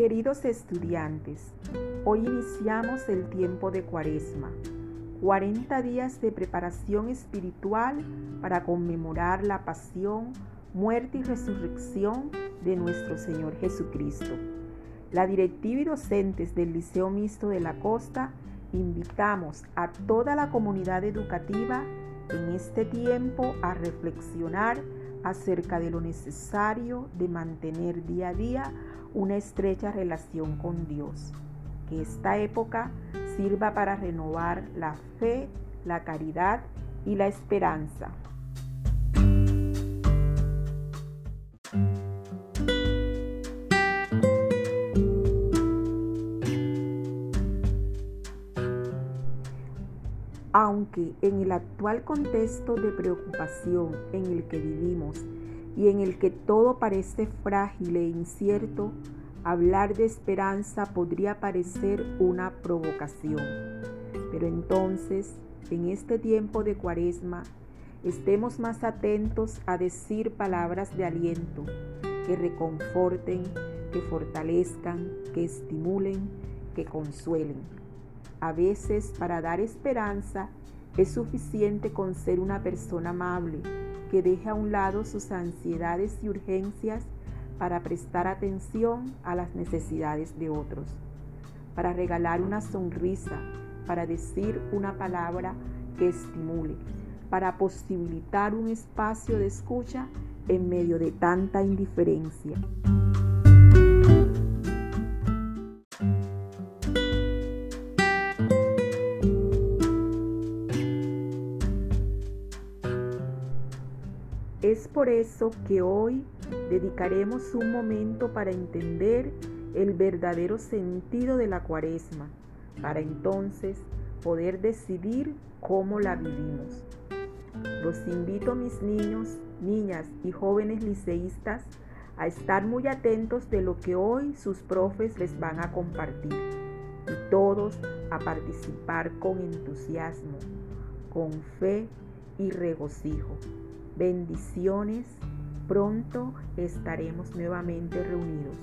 Queridos estudiantes, hoy iniciamos el tiempo de Cuaresma, 40 días de preparación espiritual para conmemorar la pasión, muerte y resurrección de nuestro Señor Jesucristo. La directiva y docentes del Liceo Mixto de la Costa invitamos a toda la comunidad educativa en este tiempo a reflexionar acerca de lo necesario de mantener día a día una estrecha relación con Dios. Que esta época sirva para renovar la fe, la caridad y la esperanza. Aunque en el actual contexto de preocupación en el que vivimos y en el que todo parece frágil e incierto, hablar de esperanza podría parecer una provocación. Pero entonces, en este tiempo de cuaresma, estemos más atentos a decir palabras de aliento que reconforten, que fortalezcan, que estimulen, que consuelen. A veces para dar esperanza es suficiente con ser una persona amable que deje a un lado sus ansiedades y urgencias para prestar atención a las necesidades de otros, para regalar una sonrisa, para decir una palabra que estimule, para posibilitar un espacio de escucha en medio de tanta indiferencia. Es por eso que hoy dedicaremos un momento para entender el verdadero sentido de la cuaresma, para entonces poder decidir cómo la vivimos. Los invito, mis niños, niñas y jóvenes liceístas, a estar muy atentos de lo que hoy sus profes les van a compartir y todos a participar con entusiasmo, con fe y regocijo. Bendiciones, pronto estaremos nuevamente reunidos.